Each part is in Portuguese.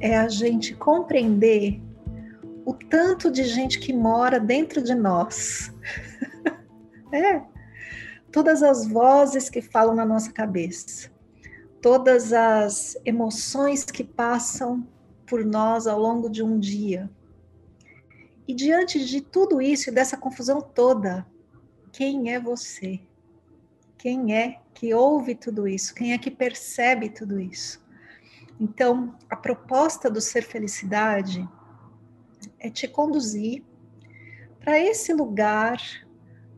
é a gente compreender o tanto de gente que mora dentro de nós. é. Todas as vozes que falam na nossa cabeça, todas as emoções que passam por nós ao longo de um dia. E diante de tudo isso e dessa confusão toda, quem é você? Quem é que ouve tudo isso? Quem é que percebe tudo isso? Então, a proposta do Ser Felicidade é te conduzir para esse lugar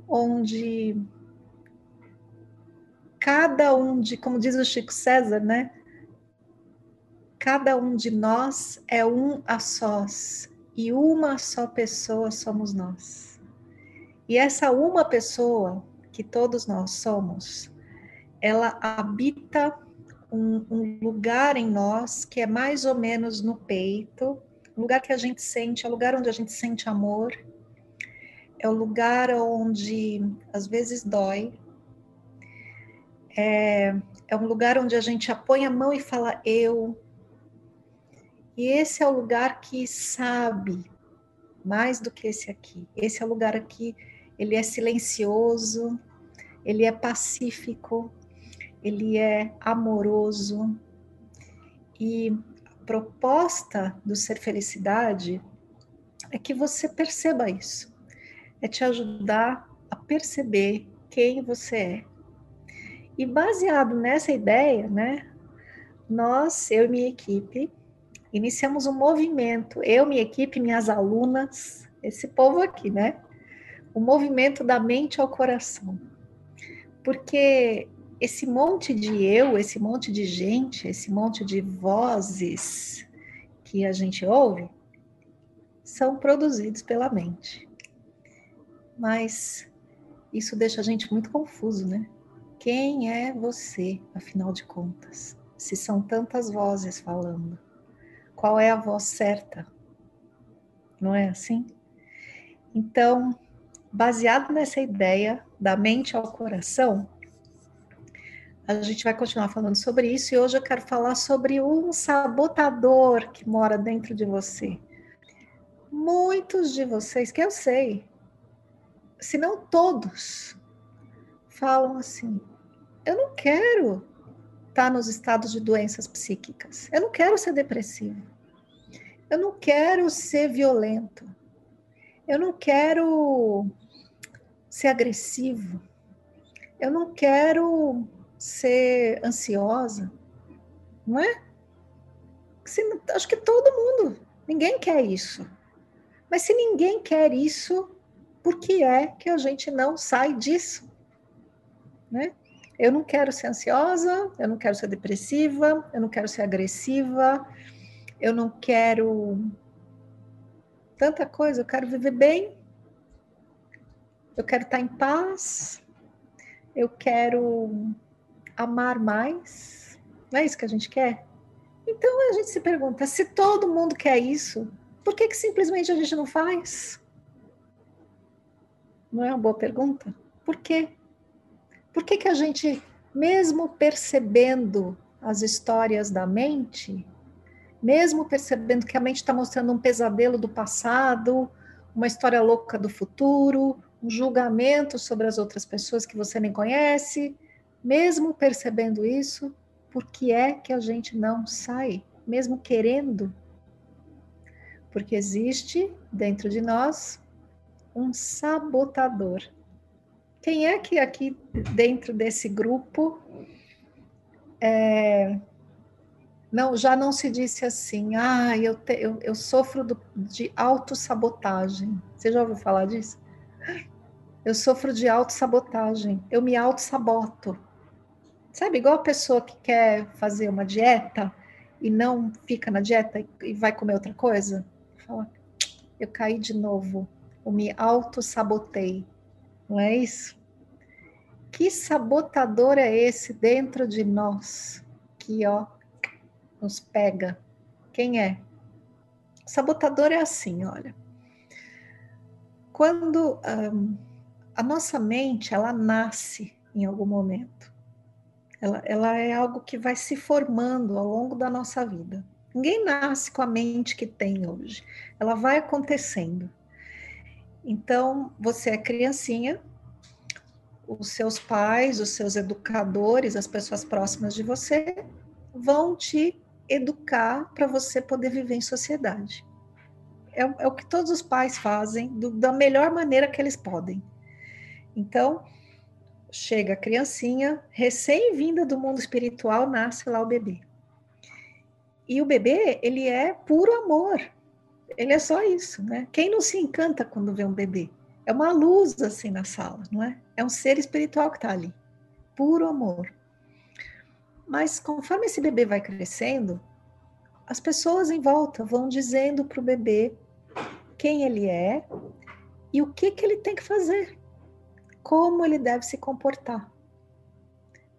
onde cada um de, como diz o Chico César, né? Cada um de nós é um a sós e uma só pessoa somos nós. E essa uma pessoa que todos nós somos, ela habita um, um, lugar em nós que é mais ou menos no peito, lugar que a gente sente, é o lugar onde a gente sente amor, é o lugar onde às vezes dói, é, é um lugar onde a gente apoia a mão e fala eu. E esse é o lugar que sabe mais do que esse aqui. Esse é o lugar aqui, ele é silencioso, ele é pacífico, ele é amoroso. E a proposta do ser felicidade é que você perceba isso. É te ajudar a perceber quem você é. E baseado nessa ideia, né, nós, eu e minha equipe, iniciamos um movimento, eu, minha equipe, minhas alunas, esse povo aqui, né? O movimento da mente ao coração. Porque esse monte de eu, esse monte de gente, esse monte de vozes que a gente ouve, são produzidos pela mente. Mas isso deixa a gente muito confuso, né? Quem é você, afinal de contas? Se são tantas vozes falando, qual é a voz certa? Não é assim? Então, baseado nessa ideia da mente ao coração, a gente vai continuar falando sobre isso e hoje eu quero falar sobre um sabotador que mora dentro de você. Muitos de vocês, que eu sei, se não todos, falam assim: eu não quero estar nos estados de doenças psíquicas, eu não quero ser depressivo, eu não quero ser violento, eu não quero ser agressivo, eu não quero ser ansiosa, não é? acho que todo mundo, ninguém quer isso. Mas se ninguém quer isso, por que é que a gente não sai disso? Né? Eu não quero ser ansiosa, eu não quero ser depressiva, eu não quero ser agressiva, eu não quero tanta coisa, eu quero viver bem, eu quero estar em paz, eu quero amar mais? Não é isso que a gente quer? Então a gente se pergunta: se todo mundo quer isso, por que, que simplesmente a gente não faz? Não é uma boa pergunta? Por quê? Por que, que a gente, mesmo percebendo as histórias da mente, mesmo percebendo que a mente está mostrando um pesadelo do passado, uma história louca do futuro, um julgamento sobre as outras pessoas que você nem conhece, mesmo percebendo isso, por que é que a gente não sai, mesmo querendo? Porque existe dentro de nós um sabotador. Quem é que aqui dentro desse grupo é, não, já não se disse assim, ah, eu, te, eu, eu sofro do, de autossabotagem. Você já ouviu falar disso? Eu sofro de autossabotagem, eu me autossaboto. Sabe, igual a pessoa que quer fazer uma dieta e não fica na dieta e vai comer outra coisa? Fala, eu caí de novo, eu me auto-sabotei. Não é isso? Que sabotador é esse dentro de nós que, ó, nos pega? Quem é? Sabotador é assim, olha. Quando a nossa mente, ela nasce em algum momento. Ela, ela é algo que vai se formando ao longo da nossa vida. Ninguém nasce com a mente que tem hoje. Ela vai acontecendo. Então, você é criancinha, os seus pais, os seus educadores, as pessoas próximas de você vão te educar para você poder viver em sociedade. É, é, o que todos os pais fazem do, da melhor maneira que eles podem. Então, chega a criancinha, recém-vinda do mundo espiritual, nasce lá o bebê. E o bebê, ele é puro amor. Ele é só isso, né? Quem não se encanta quando vê um bebê? É uma luz assim na sala, não é? É um ser espiritual que está ali, puro amor. Mas conforme esse bebê vai crescendo, as pessoas em volta vão dizendo para o bebê quem ele é e o que, que ele tem que fazer, como ele deve se comportar.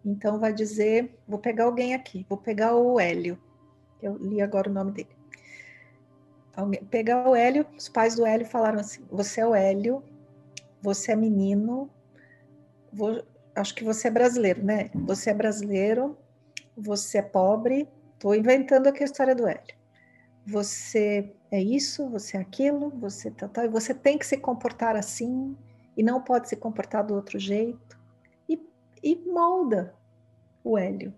Então vai dizer, vou pegar alguém aqui, vou pegar o Hélio. Eu li agora o nome dele. Alguém, pegar o Hélio, os pais do Hélio falaram assim: você é o Hélio, você é menino, vou, acho que você é brasileiro, né? Você é brasileiro, você é pobre. Estou inventando aqui a história do Hélio. Você é isso, você é aquilo, você tá, tá, você tem que se comportar assim e não pode se comportar do outro jeito. E, e molda o Hélio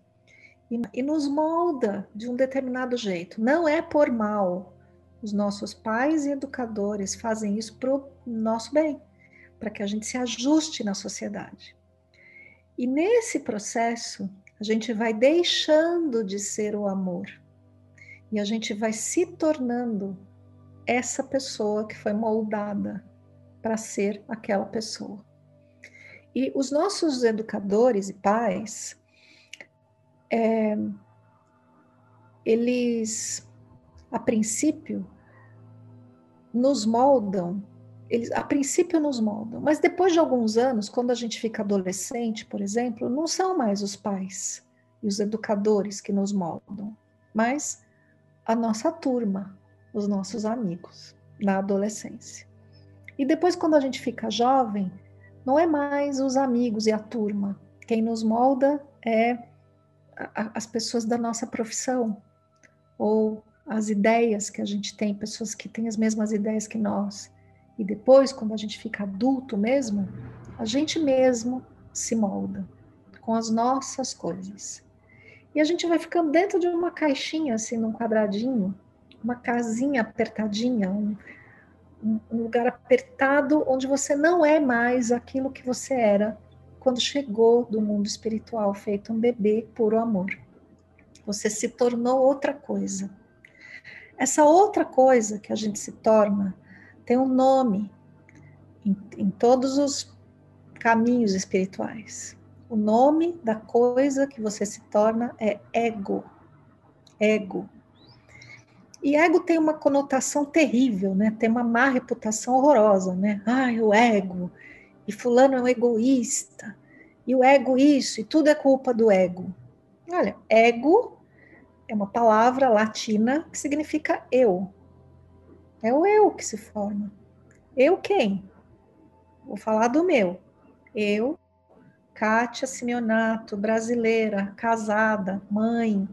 e, e nos molda de um determinado jeito. Não é por mal. Os nossos pais e educadores fazem isso para o nosso bem, para que a gente se ajuste na sociedade. E nesse processo, a gente vai deixando de ser o amor e a gente vai se tornando essa pessoa que foi moldada para ser aquela pessoa. E os nossos educadores e pais, é, eles, a princípio, nos moldam, eles a princípio nos moldam, mas depois de alguns anos, quando a gente fica adolescente, por exemplo, não são mais os pais e os educadores que nos moldam, mas a nossa turma, os nossos amigos na adolescência. E depois, quando a gente fica jovem, não é mais os amigos e a turma. Quem nos molda é as pessoas da nossa profissão, ou as ideias que a gente tem, pessoas que têm as mesmas ideias que nós. E depois, quando a gente fica adulto mesmo, a gente mesmo se molda com as nossas coisas. E a gente vai ficando dentro de uma caixinha, assim, num quadradinho, uma casinha apertadinha, um, um lugar apertado onde você não é mais aquilo que você era quando chegou do mundo espiritual, feito um bebê puro amor. Você se tornou outra coisa. Essa outra coisa que a gente se torna tem um nome em, em todos os caminhos espirituais. O nome da coisa que você se torna é ego. Ego. E ego tem uma conotação terrível, né? Tem uma má reputação horrorosa, né? Ai, o ego, e fulano é um egoísta, e o ego isso, e tudo é culpa do ego. Olha, ego é uma palavra latina que significa eu. É o eu que se forma. Eu quem? Vou falar do meu. Eu, Kátia Simeonato, brasileira, casada, mãe,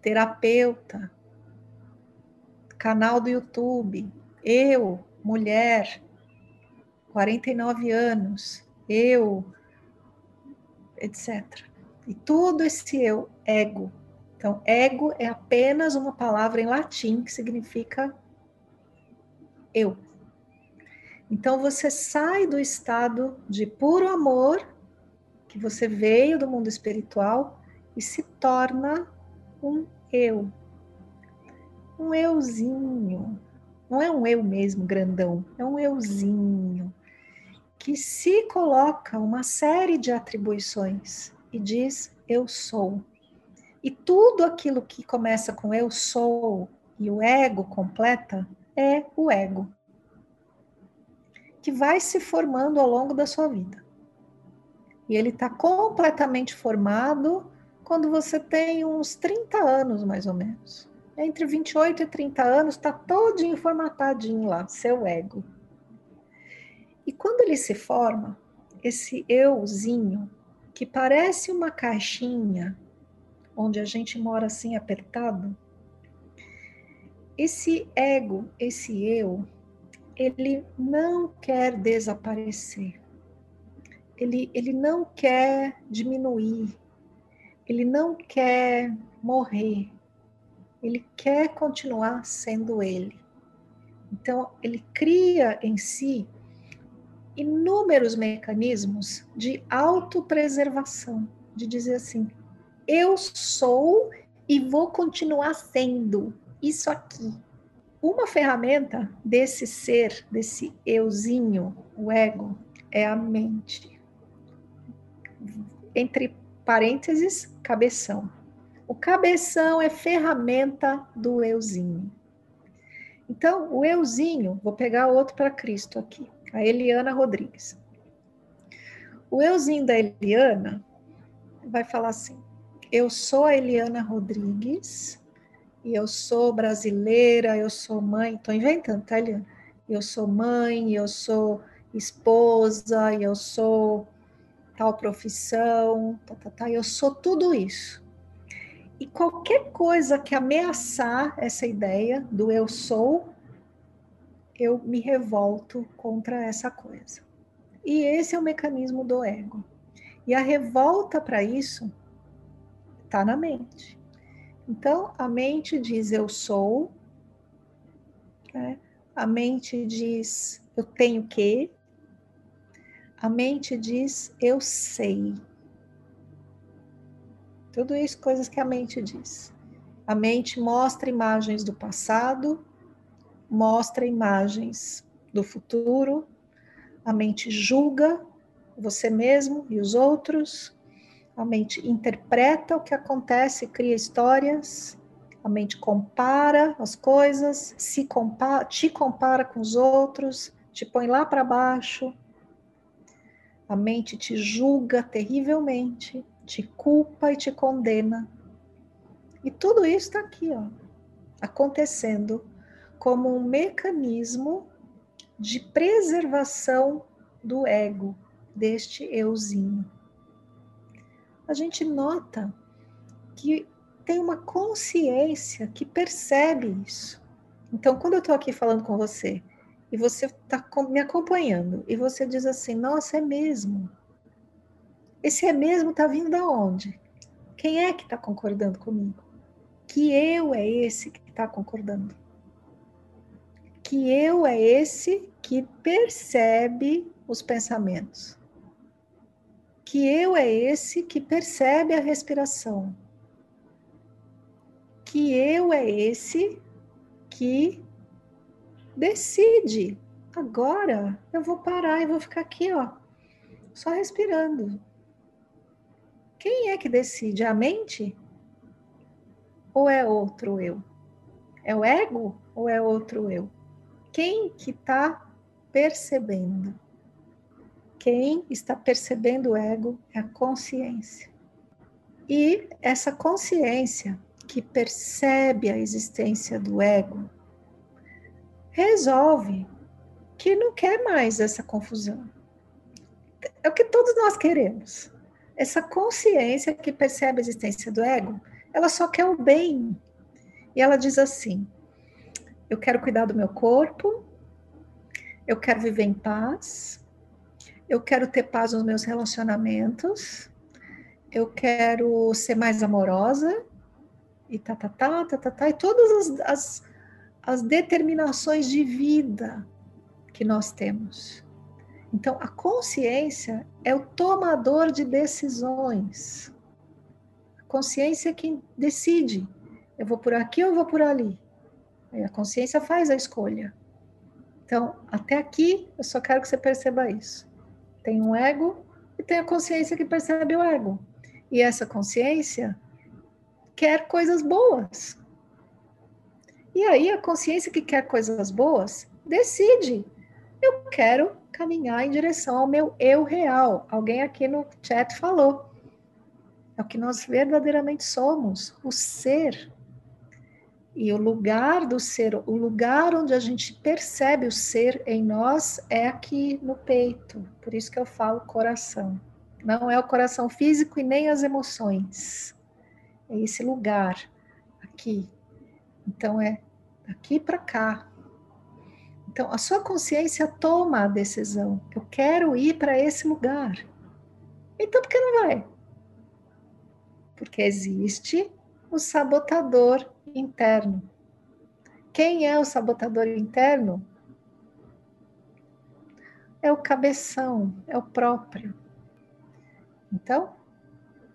terapeuta, canal do YouTube. Eu, mulher, 49 anos, eu, etc. E tudo esse eu, ego. Então, ego é apenas uma palavra em latim que significa eu. Então, você sai do estado de puro amor, que você veio do mundo espiritual, e se torna um eu. Um euzinho. Não é um eu mesmo grandão, é um euzinho que se coloca uma série de atribuições e diz eu sou. E tudo aquilo que começa com eu sou e o ego completa é o ego, que vai se formando ao longo da sua vida. E ele está completamente formado quando você tem uns 30 anos, mais ou menos. Entre 28 e 30 anos, está todinho formatadinho lá, seu ego. E quando ele se forma, esse euzinho, que parece uma caixinha, onde a gente mora assim apertado, esse ego, esse eu, ele não quer desaparecer. Ele, ele não quer diminuir. Ele não quer morrer. Ele quer continuar sendo ele. Então, ele cria em si inúmeros mecanismos de autopreservação, de dizer assim: eu sou e vou continuar sendo isso aqui. Uma ferramenta desse ser, desse euzinho, o ego, é a mente. Entre parênteses, cabeção. O cabeção é ferramenta do euzinho. Então, o euzinho, vou pegar outro para Cristo aqui a Eliana Rodrigues. O euzinho da Eliana vai falar assim: Eu sou a Eliana Rodrigues e eu sou brasileira, eu sou mãe, estou inventando, tá, Eliana? Eu sou mãe, eu sou esposa, eu sou tal profissão, tá, tá, tá, eu sou tudo isso. E qualquer coisa que ameaçar essa ideia do eu sou, eu me revolto contra essa coisa. E esse é o mecanismo do ego. E a revolta para isso está na mente. Então, a mente diz eu sou, né? a mente diz eu tenho que, a mente diz eu sei. Tudo isso coisas que a mente diz. A mente mostra imagens do passado, mostra imagens do futuro, a mente julga você mesmo e os outros, a mente interpreta o que acontece, cria histórias, a mente compara as coisas, se compara, te compara com os outros, te põe lá para baixo. A mente te julga terrivelmente, te culpa e te condena. E tudo isso está aqui, ó, acontecendo como um mecanismo de preservação do ego, deste euzinho. A gente nota que tem uma consciência que percebe isso. Então, quando eu estou aqui falando com você e você está me acompanhando e você diz assim: Nossa, é mesmo. Esse é mesmo está vindo da onde? Quem é que está concordando comigo? Que eu é esse que está concordando? que eu é esse que percebe os pensamentos. Que eu é esse que percebe a respiração. Que eu é esse que decide. Agora eu vou parar e vou ficar aqui, ó, só respirando. Quem é que decide? A mente? Ou é outro eu? É o ego ou é outro eu? quem que está percebendo? Quem está percebendo o ego é a consciência. E essa consciência que percebe a existência do ego resolve que não quer mais essa confusão. É o que todos nós queremos. Essa consciência que percebe a existência do ego, ela só quer o bem. E ela diz assim: eu quero cuidar do meu corpo, eu quero viver em paz, eu quero ter paz nos meus relacionamentos, eu quero ser mais amorosa, e tá, tá, tá, tá, tá, tá, e todas as, as, as determinações de vida que nós temos. Então, a consciência é o tomador de decisões. A consciência é quem decide. Eu vou por aqui ou eu vou por ali? A consciência faz a escolha. Então, até aqui, eu só quero que você perceba isso. Tem um ego e tem a consciência que percebe o ego. E essa consciência quer coisas boas. E aí a consciência que quer coisas boas decide. Eu quero caminhar em direção ao meu eu real. Alguém aqui no chat falou. É o que nós verdadeiramente somos, o ser. E o lugar do ser, o lugar onde a gente percebe o ser em nós é aqui no peito. Por isso que eu falo coração. Não é o coração físico e nem as emoções. É esse lugar aqui. Então é daqui para cá. Então a sua consciência toma a decisão. Eu quero ir para esse lugar. Então por que não vai? Porque existe o sabotador interno. Quem é o sabotador interno? É o cabeção, é o próprio. Então,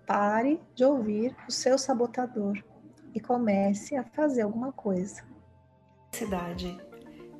pare de ouvir o seu sabotador e comece a fazer alguma coisa. Cidade.